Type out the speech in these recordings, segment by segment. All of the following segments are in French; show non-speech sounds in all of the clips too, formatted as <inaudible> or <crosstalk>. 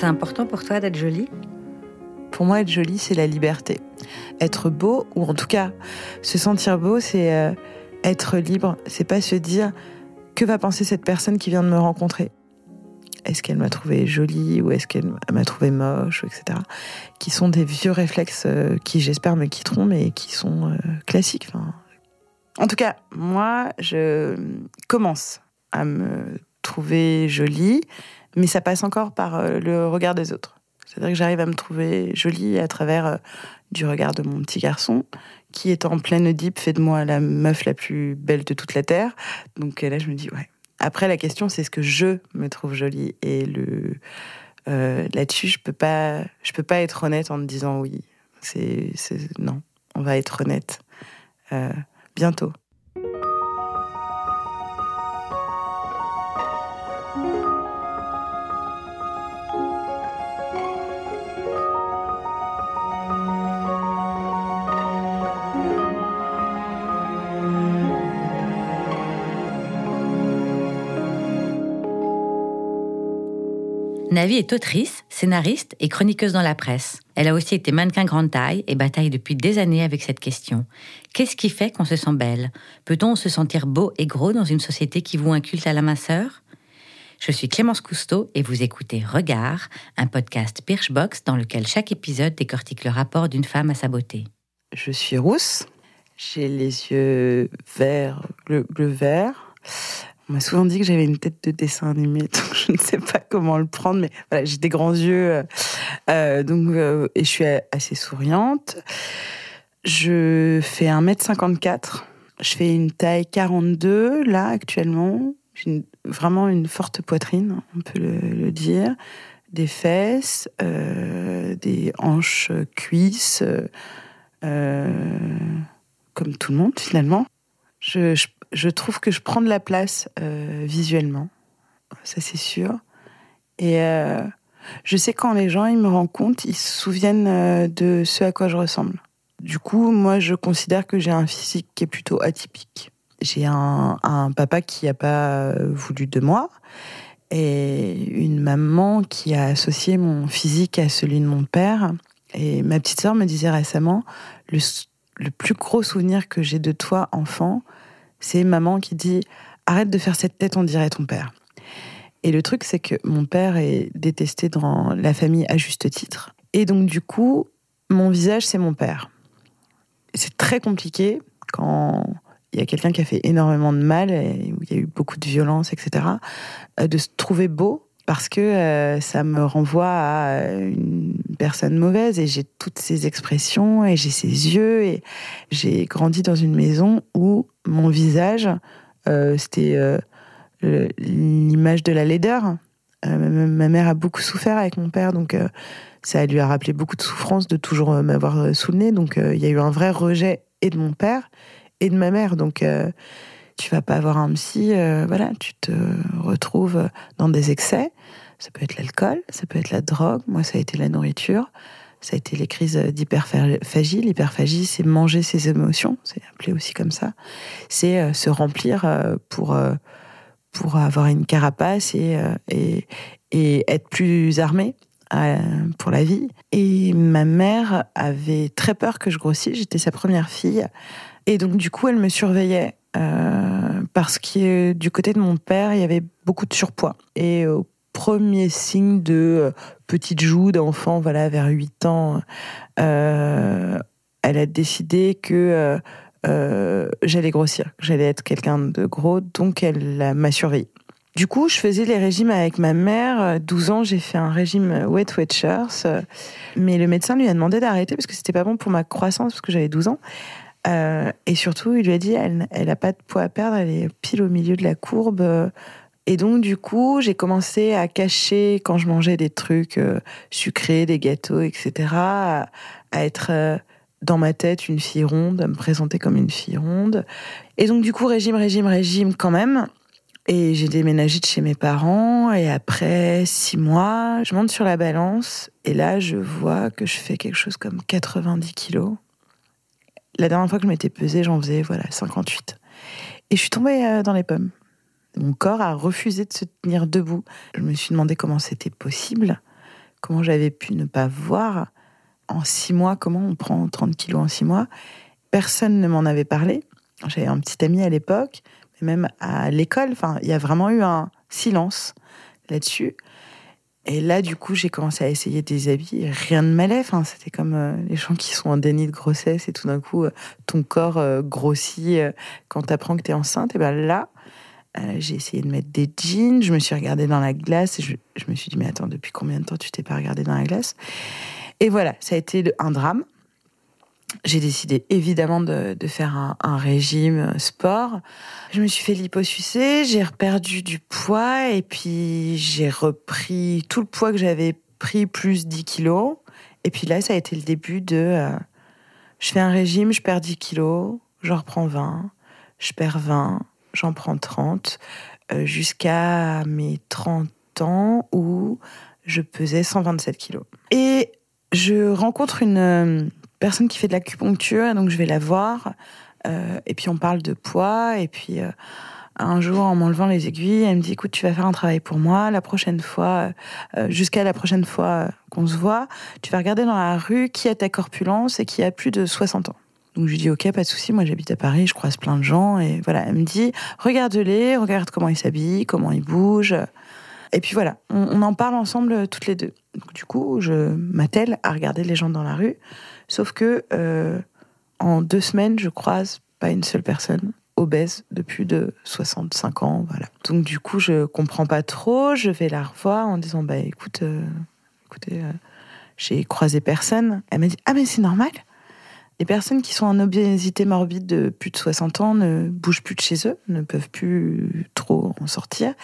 C'est important pour toi d'être jolie? Pour moi, être jolie, c'est la liberté. Être beau, ou en tout cas, se sentir beau, c'est euh, être libre. C'est pas se dire que va penser cette personne qui vient de me rencontrer? Est-ce qu'elle m'a trouvé jolie ou est-ce qu'elle m'a trouvé moche, etc. Qui sont des vieux réflexes euh, qui, j'espère, me quitteront, mais qui sont euh, classiques. En tout cas, moi, je commence à me trouver jolie, mais ça passe encore par euh, le regard des autres. C'est-à-dire que j'arrive à me trouver jolie à travers du regard de mon petit garçon, qui est en pleine Oedipe, fait de moi la meuf la plus belle de toute la Terre. Donc là, je me dis, ouais, après, la question, c'est ce que je me trouve jolie. Et le euh, là-dessus, je peux peux pas être honnête en me disant oui. C'est, non, on va être honnête euh, bientôt. Navi est autrice, scénariste et chroniqueuse dans la presse. Elle a aussi été mannequin grande taille et bataille depuis des années avec cette question. Qu'est-ce qui fait qu'on se sent belle? Peut-on se sentir beau et gros dans une société qui voue un culte à la minceur? Je suis Clémence Cousteau et vous écoutez Regard, un podcast Birchbox dans lequel chaque épisode décortique le rapport d'une femme à sa beauté. Je suis rousse, j'ai les yeux verts, bleu vert. On m'a souvent dit que j'avais une tête de dessin animé, <laughs> donc je ne sais pas comment le prendre, mais j'ai des grands yeux, euh, euh, donc, euh, et je suis assez souriante. Je fais 1m54, je fais une taille 42 là actuellement. J'ai vraiment une forte poitrine, on peut le, dire. Des fesses, des hanches cuisses, comme tout le monde finalement. Je trouve que je prends de la place euh, visuellement, ça c'est sûr. Et euh, je sais quand les gens ils me rencontrent, ils se souviennent euh, de ce à quoi je ressemble. Du coup, moi, je considère que j'ai un physique qui est plutôt atypique. J'ai un, papa qui n'a pas voulu de moi et une maman qui a associé mon physique à celui de mon père. Et ma petite sœur me disait récemment, le plus gros souvenir que j'ai de toi, enfant, c'est maman qui dit arrête de faire cette tête, on dirait ton père. Et le truc, c'est que mon père est détesté dans la famille à juste titre. Et donc, du coup, mon visage, c'est mon père. C'est très compliqué quand il y a quelqu'un qui a fait énormément de mal et où il y a eu beaucoup de violence, etc., euh, de se trouver beau parce que euh, ça me renvoie à une personne mauvaise et j'ai toutes ces expressions et j'ai ces yeux et j'ai grandi dans une maison où mon visage euh, c'était euh, l'image de la laideur. ma mère a beaucoup souffert avec mon père donc ça lui a rappelé beaucoup de souffrance de toujours m'avoir sous donc il y a eu un vrai rejet et de mon père et de ma mère donc tu vas pas avoir un psy, euh, voilà, tu te retrouves dans des excès. Ça peut être l'alcool, ça peut être la drogue. Moi, ça a été la nourriture. Ça a été les crises d'hyperphagie. L'hyperphagie, c'est manger ses émotions. C'est appelé aussi comme ça. C'est euh, se remplir euh, pour, pour avoir une carapace et, et, et être plus armé pour la vie. Et ma mère avait très peur que je grossisse. J'étais sa première fille. Et donc, du coup, elle me surveillait parce que du côté de mon père, il y avait beaucoup de surpoids. Et au premier signe de euh, petite joue d'enfant, voilà, vers 8 ans, euh, elle a décidé que j'allais grossir, que j'allais être quelqu'un de gros, donc elle m'a surveillée. Du coup, je faisais les régimes avec ma mère. 12 ans, j'ai fait un régime Wet Watchers. Mais le médecin lui a demandé d'arrêter parce que c'était pas bon pour ma croissance, parce que j'avais 12 ans. Euh, et surtout, il lui a dit, elle n'a pas de poids à perdre, elle est pile au milieu de la courbe. Et donc, du coup, j'ai commencé à cacher quand je mangeais des trucs euh, sucrés, des gâteaux, etc., à, être euh, dans ma tête une fille ronde, à me présenter comme une fille ronde. Et donc, du coup, régime, régime, régime quand même. Et j'ai déménagé de chez mes parents. Et après six mois, je monte sur la balance. Et là, je vois que je fais quelque chose comme 90 kilos. La dernière fois que je m'étais pesée, j'en faisais voilà 58. Et je suis tombée euh, dans les pommes. Mon corps a refusé de se tenir debout. Je me suis demandé comment c'était possible, comment j'avais pu ne pas voir en six mois comment on prend 30 kilos en six mois. Personne ne m'en avait parlé. J'avais un petit ami à l'époque, même à l'école, il y a vraiment eu un silence là-dessus. Et là, du coup, j'ai commencé à essayer des habits. rien ne m'allait. C'était comme euh, les gens qui sont en déni de grossesse et tout d'un coup, euh, ton corps euh, grossit quand tu apprends que tu es enceinte. Et ben là, j'ai essayé de mettre des jeans. Je me suis regardée dans la glace et je, je me suis dit, mais attends, depuis combien de temps tu t'es pas regardée dans la glace? Et voilà, ça a été un drame j'ai décidé évidemment de, faire un, régime sport. Je me suis fait liposucer, j'ai perdu du poids et puis j'ai repris tout le poids que j'avais pris plus 10 kilos. Et puis là, ça a été le début de... Euh, je fais un régime, je perds 10 kilos, j'en reprends 20, je perds 20, j'en prends 30, euh, jusqu'à mes 30 ans où je pesais 127 kilos. Et je rencontre une personne qui fait de l'acupuncture, donc je vais la voir. Euh, et puis on parle de poids. Et puis euh, un jour, en m'enlevant les aiguilles, elle me dit écoute, tu vas faire un travail pour moi. La prochaine fois, euh, jusqu'à la prochaine fois qu'on se voit, tu vas regarder dans la rue qui a ta corpulence et qui a plus de 60 ans. Donc je lui dis ok, pas de souci. Moi j'habite à Paris, je croise plein de gens et voilà. Elle me dit regarde-les, regarde comment ils s'habillent, comment ils bougent. Et puis voilà, on, en parle ensemble toutes les deux. Du coup, je m'attelle à regarder les gens dans la rue. Sauf que euh, en deux semaines, je croise pas une seule personne obèse de plus de 65 ans, voilà. Donc du coup, je comprends pas trop. Je vais la revoir en disant bah écoute, euh, écoutez, euh, j'ai croisé personne. Elle m'a dit ah mais c'est normal. Les personnes qui sont en obésité morbide de plus de 60 ans ne bougent plus de chez eux, ne peuvent plus trop en sortir.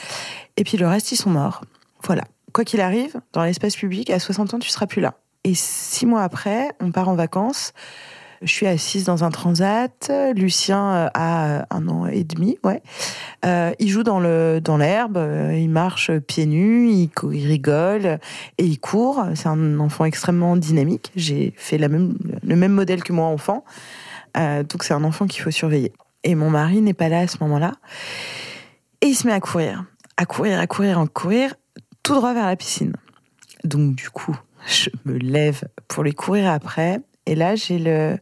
Et puis le reste, ils sont morts. Voilà. Quoi qu'il arrive, dans l'espace public, à 60 ans, tu seras plus là. Et six mois après, on part en vacances. Je suis assise dans un transat. Lucien euh, a un an et demi, ouais. Euh, il joue dans le dans l'herbe. Euh, il marche pieds nus. Il, il rigole et il court. C'est un enfant extrêmement dynamique. J'ai fait même le même modèle que moi enfant. donc c'est un enfant qu'il faut surveiller. Et mon mari n'est pas là à ce moment-là. Et il se met à courir, à courir, à courir, à courir, tout droit vers la piscine. Donc du coup, je me lève pour les courir après. Et là, j'ai le,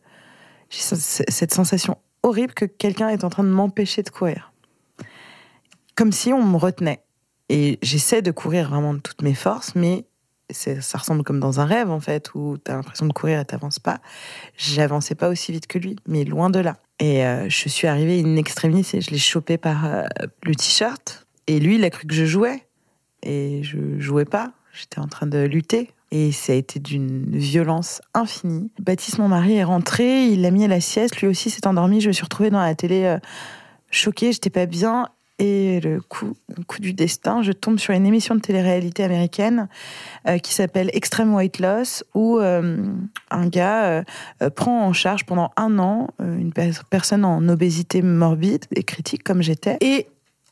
cette sensation horrible que quelqu'un est en train de m'empêcher de courir. Comme si on me retenait. Et j'essaie de courir vraiment de toutes mes forces, mais ça ressemble comme dans un rêve, en fait, où tu as l'impression de courir et t'avances pas. J'avançais pas aussi vite que lui, mais loin de là. Et euh, je suis arrivée in extremis et je l'ai chopé par euh, le t-shirt. Et lui, il a cru que je jouais. Et je jouais pas. J'étais en train de lutter et ça a été d'une violence infinie. Baptiste, mon mari, est rentré, il l'a mis à la sieste, lui aussi s'est endormi. Je me suis retrouvée dans la télé euh, choquée, j'étais pas bien. Et le coup, coup du destin, je tombe sur une émission de télé-réalité américaine euh, qui s'appelle Extreme Weight Loss, où euh, un gars prend en charge pendant un an une personne en obésité morbide et critique comme j'étais, et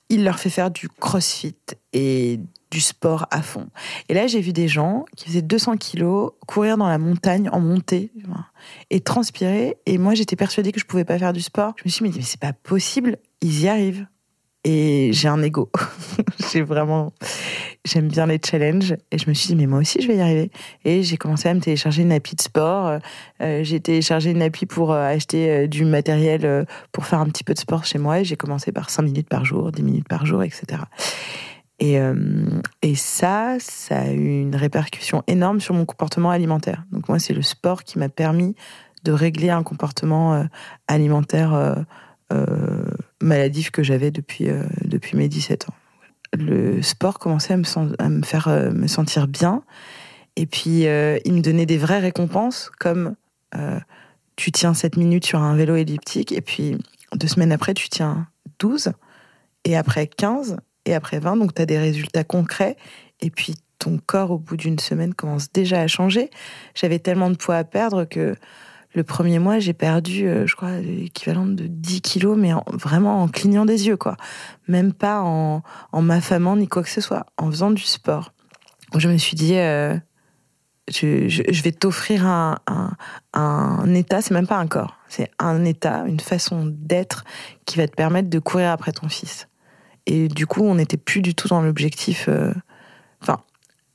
il leur fait faire du crossfit et du sport à fond. Et là, j'ai vu des gens qui faisaient 200 kilos courir dans la montagne en montée et transpirer. Et moi, j'étais persuadée que je pouvais pas faire du sport. Je me suis dit, mais c'est pas possible, ils y arrivent. Et j'ai un ego. <laughs> j'ai vraiment, j'aime bien les challenges. Et je me suis dit, mais moi aussi, je vais y arriver. Et j'ai commencé à me télécharger une appli de sport. Euh, j'ai téléchargé une appli pour euh, acheter euh, du matériel pour faire un petit peu de sport chez moi. Et j'ai commencé par 5 minutes par jour, 10 minutes par jour, etc. Et, et ça, ça a eu une répercussion énorme sur mon comportement alimentaire. Donc moi, c'est le sport qui m'a permis de régler un comportement alimentaire maladif que j'avais depuis, depuis mes 17 ans. Le sport commençait à me, faire me sentir bien. Et puis, il me donnait des vraies récompenses, comme tu tiens 7 minutes sur un vélo elliptique, et puis deux semaines après, tu tiens 12, et après 15, et après 20, donc tu as des résultats concrets. Et puis ton corps, au bout d'une semaine, commence déjà à changer. J'avais tellement de poids à perdre que le premier mois, j'ai perdu, euh, je crois, l'équivalent de 10 kilos, mais vraiment en clignant des yeux, quoi. Même pas en, m'affamant ni quoi que ce soit, en faisant du sport. Je me suis dit, euh, je, vais t'offrir un, état, c'est même pas un corps, c'est un état, une façon d'être qui va te permettre de courir après ton fils. Et du coup, on n'était plus du tout dans l'objectif. Euh, enfin,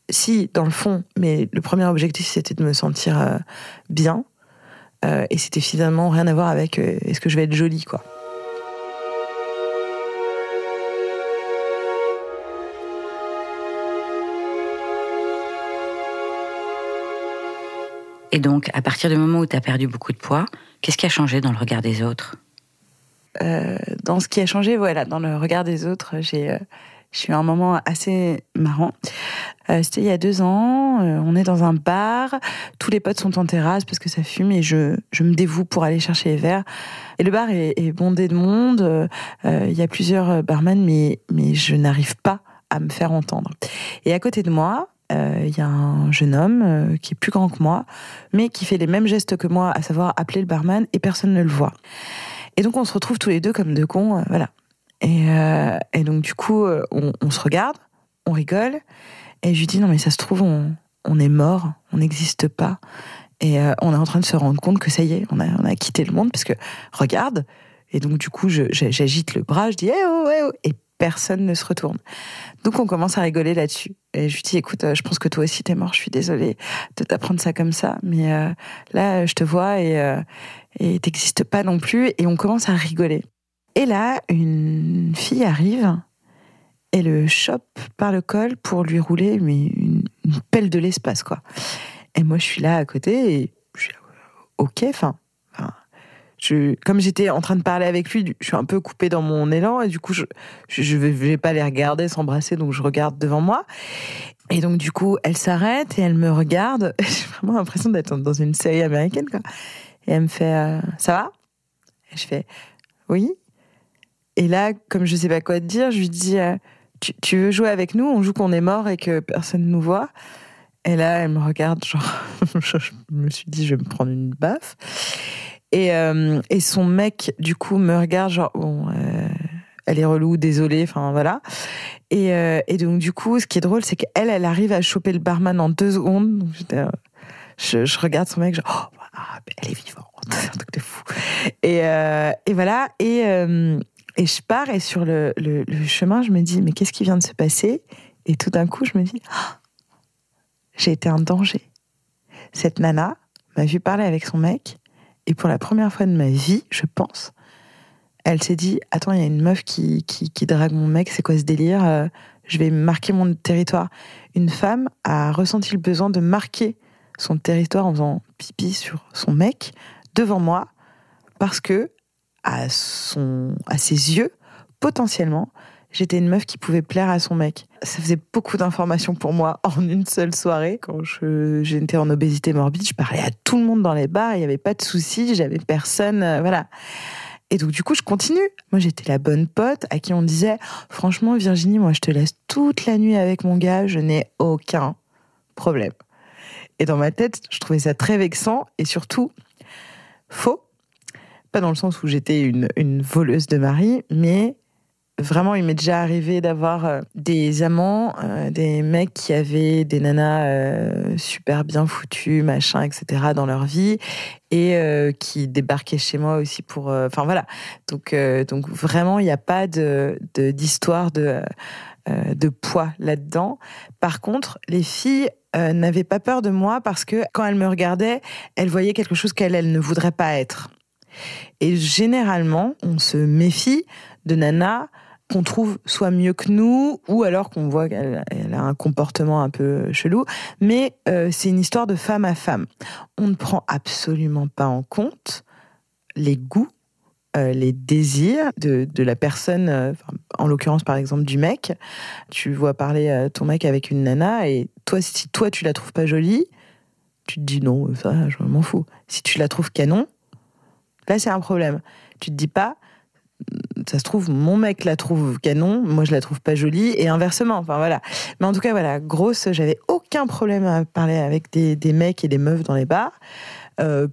si, dans le fond, mais le premier objectif, c'était de me sentir bien. Euh, et c'était finalement rien à voir avec euh, est-ce que je vais être jolie, quoi. Et donc, à partir du moment où tu as perdu beaucoup de poids, qu'est-ce qui a changé dans le regard des autres? Dans ce qui a changé, voilà, dans le regard des autres, j'ai j'ai eu un moment assez marrant. Euh, C'était il y a deux ans. Euh, on est dans un bar. Tous les potes sont en terrasse parce que ça fume et je, je me dévoue pour aller chercher les verres. Et le bar est, bondé de monde. Euh, il y a plusieurs barman, mais, mais je n'arrive pas à me faire entendre. Et à côté de moi, il y a un jeune homme qui est plus grand que moi, mais qui fait les mêmes gestes que moi, à savoir appeler le barman, et personne ne le voit. Et donc on se retrouve tous les deux comme deux cons, voilà. Et, euh, et donc, du coup, euh, on, se regarde, on rigole. Et je lui dis, non, mais ça se trouve, on, est mort, on n'existe pas. Et euh, on est en train de se rendre compte que ça y est, on a, quitté le monde, parce que, regarde. Et donc, du coup, j'agite le bras, je dis, eh oh, eh oh, et personne ne se retourne. Donc, on commence à rigoler là-dessus. Et je lui dis, écoute, je pense que toi aussi t'es mort, je suis désolée de t'apprendre ça comme ça, mais là, je te vois et euh, t'existes pas non plus. Et on commence à rigoler. Et là, une fille arrive et le chope par le col pour lui rouler mais une, pelle de l'espace, quoi. Et moi, je suis là à côté et je suis ok, enfin, comme j'étais en train de parler avec lui, je suis un peu coupée dans mon élan et du coup, je, vais, vais pas les regarder s'embrasser, donc je regarde devant moi. Et donc, du coup, elle s'arrête et elle me regarde. <laughs> J'ai vraiment l'impression d'être dans une série américaine, quoi. Et elle me fait, euh, ça va? Et je fais, oui. Et là, comme je sais pas quoi te dire, je lui dis euh, tu, veux jouer avec nous? On joue qu'on est mort et que personne nous voit. Et là, elle me regarde, genre, <laughs> je me suis dit, je vais me prendre une baffe. Et, euh, et son mec, du coup, me regarde, genre, bon, euh, elle est relou, désolée, enfin voilà. Et, et, donc, du coup, ce qui est drôle, c'est qu'elle, elle arrive à choper le barman en deux secondes. Je, regarde son mec, genre, oh, ah, elle est vivante, <laughs> c'est un truc de fou. Et, euh, voilà. Et, et je pars et sur le, chemin, je me dis, mais qu'est-ce qui vient de se passer? Et tout d'un coup, je me dis, oh, j'ai été un danger. Cette nana m'a vu parler avec son mec, et pour la première fois de ma vie, je pense, elle s'est dit, attends, il y a une meuf qui drague mon mec, c'est quoi ce délire? Euh, Je vais marquer mon territoire. Une femme a ressenti le besoin de marquer son territoire en faisant pipi sur son mec devant moi, parce que à, son, à ses yeux, potentiellement, j'étais une meuf qui pouvait plaire à son mec. Ça faisait beaucoup d'informations pour moi <laughs> en une seule soirée. Quand j'étais en obésité morbide, je parlais à tout le monde dans les bars, il n'y avait pas de soucis, j'avais personne, euh, voilà. Et donc du coup, je continue. Moi, j'étais la bonne pote à qui on disait, franchement, Virginie, moi, je te laisse toute la nuit avec mon gars, je n'ai aucun problème. Et dans ma tête, je trouvais ça très vexant et surtout faux pas dans le sens où j'étais une, voleuse de mari, mais vraiment, il m'est déjà arrivé d'avoir euh, des amants, euh, des mecs qui avaient des nanas euh, super bien foutues, machin, etc. dans leur vie, et qui débarquaient chez moi aussi pour. Enfin voilà. Donc, donc vraiment, il n'y a pas de d'histoire de, de, de poids là-dedans. Par contre, les filles n'avaient pas peur de moi parce que quand elles me regardaient, elles voyaient quelque chose qu'elles elles ne voudraient pas être. Et généralement, on se méfie de Nana qu'on trouve soit mieux que nous, ou alors qu'on voit qu'elle a un comportement un peu chelou. Mais euh, c'est une histoire de femme à femme. On ne prend absolument pas en compte les goûts, euh, les désirs de, de la personne, euh, en l'occurrence par exemple du mec. Tu vois parler euh, ton mec avec une nana, et toi, si toi tu la trouves pas jolie, tu te dis non, ça, je m'en fous. Si tu la trouves canon, Là, c'est un problème. Tu te dis pas, ça se trouve, mon mec la trouve canon, moi je la trouve pas jolie, et inversement. Enfin voilà. Mais en tout cas, voilà, grosse, j'avais aucun problème à parler avec des, des mecs et des meufs dans les bars.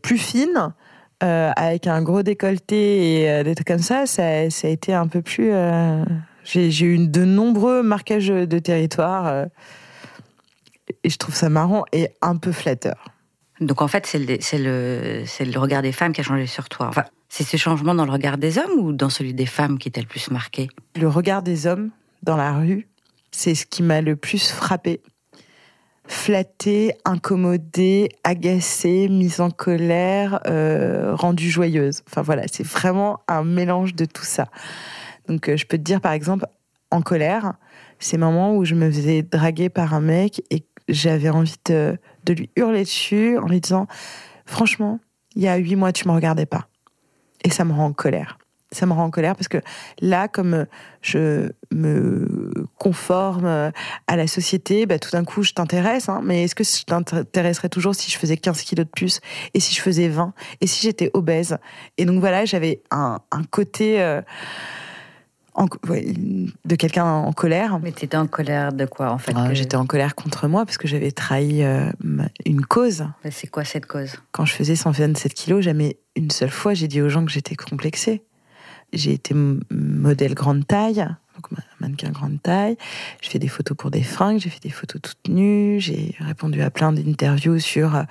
Plus fine, euh, avec un gros décolleté et euh, des trucs comme ça, ça, ça, a été un peu plus. Euh, j'ai eu de nombreux marquages de territoire, et je trouve ça marrant et un peu flatteur. Donc en fait, c'est le, le, le, regard des femmes qui a changé sur toi. Enfin, c'est ce changement dans le regard des hommes ou dans celui des femmes qui t'a le plus marqué? Le regard des hommes dans la rue, c'est ce qui m'a le plus frappé. Flattée, incommodée, agacée, mise en colère, euh, rendue joyeuse. Enfin voilà, c'est vraiment un mélange de tout ça. Donc euh, je peux te dire par exemple, en colère, c'est moments où je me faisais draguer par un mec et j'avais envie de, de lui hurler dessus en lui disant, franchement, il y a huit mois, tu me regardais pas. Et ça me rend en colère ça me rend en colère parce que là, comme je me conforme à la société, bah, tout d'un coup, je t'intéresse. Hein, mais est-ce que je t'intéresserais toujours si je faisais 15 kilos de plus Et si je faisais 20 Et si j'étais obèse? Et donc voilà, j'avais un, côté... Euh, de quelqu'un en colère. Mais tu étais en colère de quoi en fait ah, J'étais en colère contre moi parce que j'avais trahi euh, une cause. C'est quoi cette cause? Quand je faisais 127 kilos, jamais une seule fois j'ai dit aux gens que j'étais complexée j'ai été modèle grande taille, donc mannequin grande taille. Je fais des photos pour des fringues, j'ai fait des photos toutes nues, j'ai répondu à plein d'interviews sur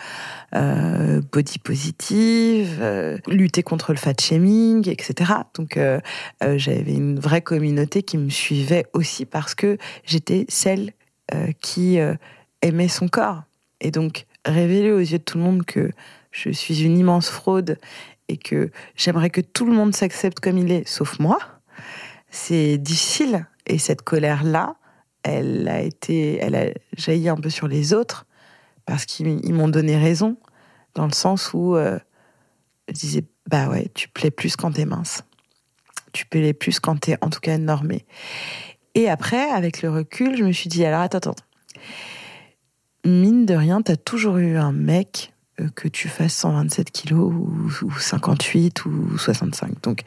euh, body positive, euh, lutter contre le fat shaming, etc. Donc euh, j'avais une vraie communauté qui me suivait aussi parce que j'étais celle qui aimait son corps. Et donc révéler aux yeux de tout le monde que je suis une immense fraude et que j'aimerais que tout le monde s'accepte comme il est, sauf moi, c'est difficile. Et cette colère-là, elle a été, elle a jailli un peu sur les autres parce qu'ils m'ont donné raison dans le sens où euh, je disais bah ouais, tu plais plus quand t'es mince, tu plais plus quand t'es en tout cas normée. Et après, avec le recul, je me suis dit alors attends, attends, mine de rien, t'as toujours eu un mec que tu fasses 127 kilos ou, 58 ou 65. Donc,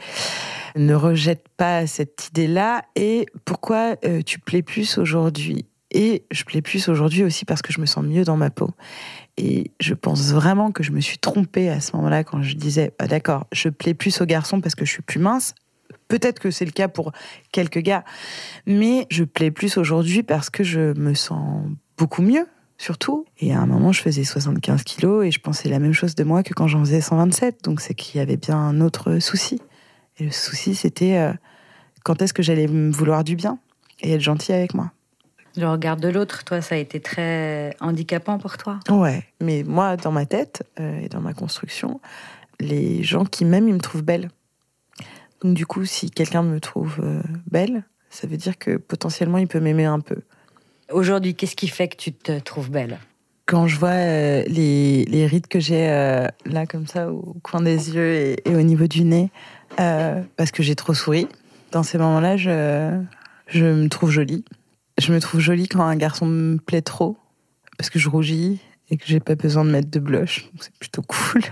ne rejette pas cette idée-là. Et pourquoi euh, tu plais plus aujourd'hui? Et je plais plus aujourd'hui aussi parce que je me sens mieux dans ma peau. Et je pense vraiment que je me suis trompée à ce moment-là quand je disais, ah, d'accord, je plais plus aux garçons parce que je suis plus mince. Peut-être que c'est le cas pour quelques gars, mais je plais plus aujourd'hui parce que je me sens beaucoup mieux surtout. Et à un moment, je faisais 75 kilos et je pensais la même chose de moi que quand j'en faisais 127. Donc c'est qu'il y avait bien un autre souci. Et le souci, c'était euh, quand est-ce que j'allais me vouloir du bien et être gentil avec moi. Le regard de l'autre, toi, ça a été très handicapant pour toi Ouais, mais moi, dans ma tête euh, et dans ma construction, les gens qui m'aiment, ils me trouvent belle. Donc du coup, si quelqu'un me trouve euh, belle, ça veut dire que potentiellement, il peut m'aimer un peu. Aujourd'hui, qu'est-ce qui fait que tu te trouves belle? Quand je vois euh, les, rides que j'ai euh, là comme ça au coin des yeux et, au niveau du nez, euh, parce que j'ai trop souri, dans ces moments-là, je, me trouve jolie. Je me trouve jolie quand un garçon me plaît trop, parce que je rougis et que j'ai pas besoin de mettre de blush. C'est plutôt <laughs> cool.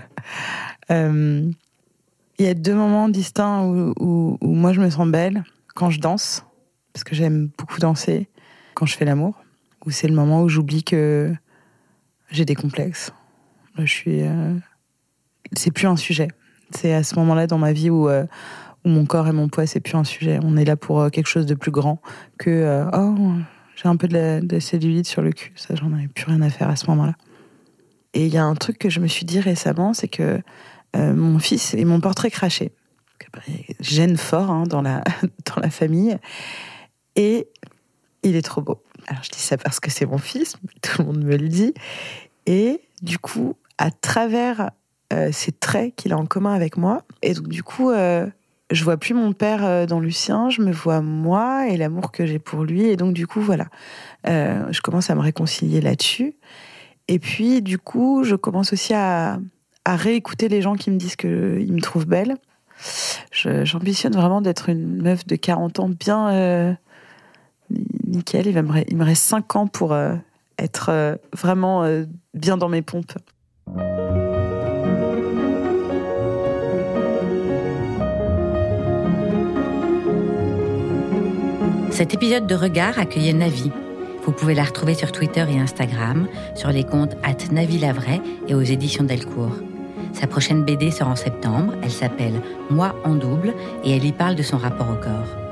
Il y a deux moments distincts où moi je me sens belle, quand je danse, parce que j'aime beaucoup danser quand je fais l'amour, où c'est le moment où j'oublie que j'ai des complexes. Je suis. Euh, c'est plus un sujet. C'est à ce moment-là dans ma vie où, euh, où mon corps et mon poids, c'est plus un sujet. On est là pour euh, quelque chose de plus grand que oh, j'ai un peu de, cellulite sur le cul. Ça, j'en avais plus rien à faire à ce moment-là. Et il y a un truc que je me suis dit récemment, c'est que mon fils est mon portrait craché. Gêne fort dans, la, <laughs> dans la famille. Et il est trop beau. Alors je dis ça parce que c'est mon fils, tout le monde me le dit. Et du coup, à travers euh, ces traits qu'il a en commun avec moi, et donc du coup, euh, je vois plus mon père euh, dans Lucien, je me vois moi et l'amour que j'ai pour lui. Et donc du coup, voilà, je commence à me réconcilier là-dessus. Et puis du coup, je commence aussi à, à réécouter les gens qui me disent qu'ils me trouvent belle. J'ambitionne vraiment d'être une meuf de 40 ans bien nickel. Il, me, reste 5 ans pour euh, être euh, vraiment euh, bien dans mes pompes. Cet épisode de Regard accueillait Navi. Vous pouvez la retrouver sur Twitter et Instagram, sur les comptes at Lavray et aux éditions Delcourt. Sa prochaine BD sort en septembre, elle s'appelle Moi en double et elle y parle de son rapport au corps.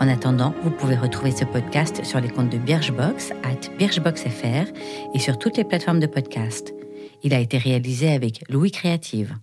En attendant, vous pouvez retrouver ce podcast sur les comptes de Birchbox, at BirchboxFR et sur toutes les plateformes de podcast. Il a été réalisé avec Louis Créative.